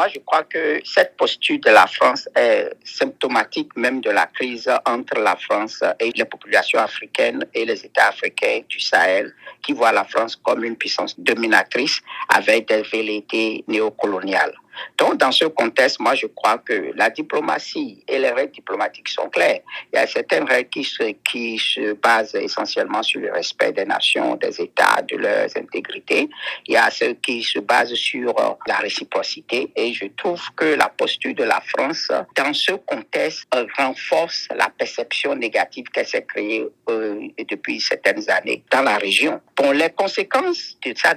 moi, je crois que cette posture de la France est symptomatique même de la crise entre la France et les populations africaines et les États africains du Sahel, qui voient la France comme une puissance dominatrice avec des velléités néocoloniales. Donc, dans ce contexte, moi, je crois que la diplomatie et les règles diplomatiques sont claires. Il y a certaines règles qui se, basent essentiellement sur le respect des nations, des États, de leurs intégrités. Il y a ceux qui se basent sur euh, la réciprocité. Et je trouve que la posture de la France, dans ce contexte, euh, renforce la perception négative qu'elle s'est créée euh, depuis certaines années dans la région. Bon, les conséquences de ça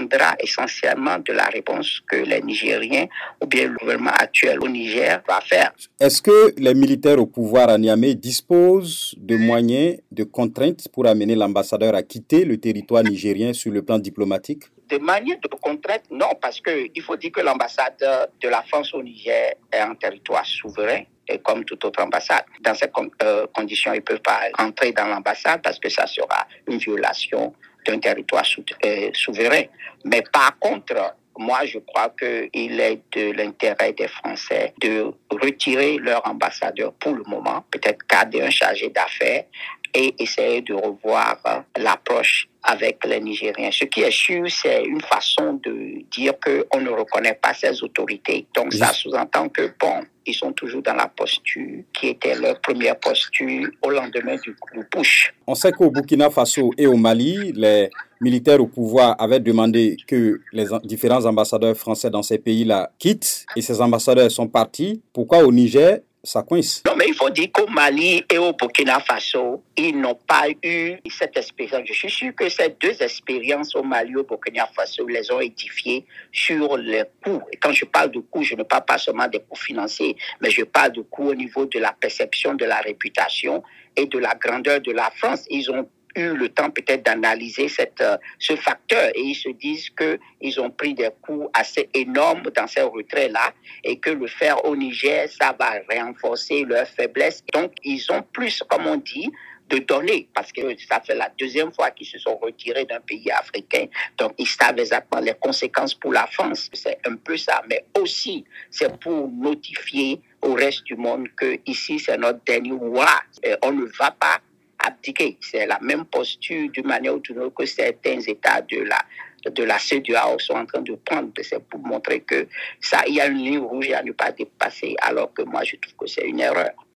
dépendra essentiellement de la réponse que les Nigériens ou bien le gouvernement actuel au Niger va faire. Est-ce que les militaires au pouvoir à Niamey disposent de moyens, de contraintes pour amener l'ambassadeur à quitter le territoire nigérien sur le plan diplomatique? De manière de contrainte, non, parce qu'il faut dire que l'ambassade de la France au Niger est un territoire souverain et comme toute autre ambassade. Dans ces euh, conditions, ils ne peuvent pas entrer dans l'ambassade parce que ça sera une violation d'un territoire euh, souverain. Mais par contre, moi, je crois qu'il est de l'intérêt des Français de retirer leur ambassadeur pour le moment, peut-être garder un chargé d'affaires et essayer de revoir euh, l'approche avec les Nigériens. Ce qui est sûr, c'est une façon de dire qu'on ne reconnaît pas ces autorités. Donc ça sous-entend que, bon, ils sont toujours dans la posture qui était leur première posture au lendemain du, du push. On sait qu'au Burkina Faso et au Mali, les militaires au pouvoir avaient demandé que les différents ambassadeurs français dans ces pays-là quittent et ces ambassadeurs sont partis. Pourquoi au Niger, ça coince. Non, mais il faut dire qu'au Mali et au Burkina Faso, ils n'ont pas eu cette expérience. Je suis sûr que ces deux expériences au Mali et au Burkina Faso les ont édifiées sur les coûts. Et quand je parle de coûts, je ne parle pas seulement des coûts financiers, mais je parle de coûts au niveau de la perception de la réputation et de la grandeur de la France. Ils ont eu le temps peut-être d'analyser cette, euh, ce facteur et ils se disent qu'ils ont pris des coups assez énormes dans ces retraits-là et que le faire au Niger, ça va renforcer leur faiblesse. Donc, ils ont plus, comme on dit, de donner, parce que ça fait la deuxième fois qu'ils se sont retirés d'un pays africain. Donc, ils savent exactement les conséquences pour la France. C'est un peu ça, mais aussi, c'est pour notifier au reste du monde que ici, c'est notre dernier roi. on ne va pas C'est la même posture d'une manière ou d'une autre que certains États de la de sont en train de prendre. C'est pour montrer que ça, il y a une ligne rouge à ne pas dépasser, alors que moi, je trouve que c'est une erreur.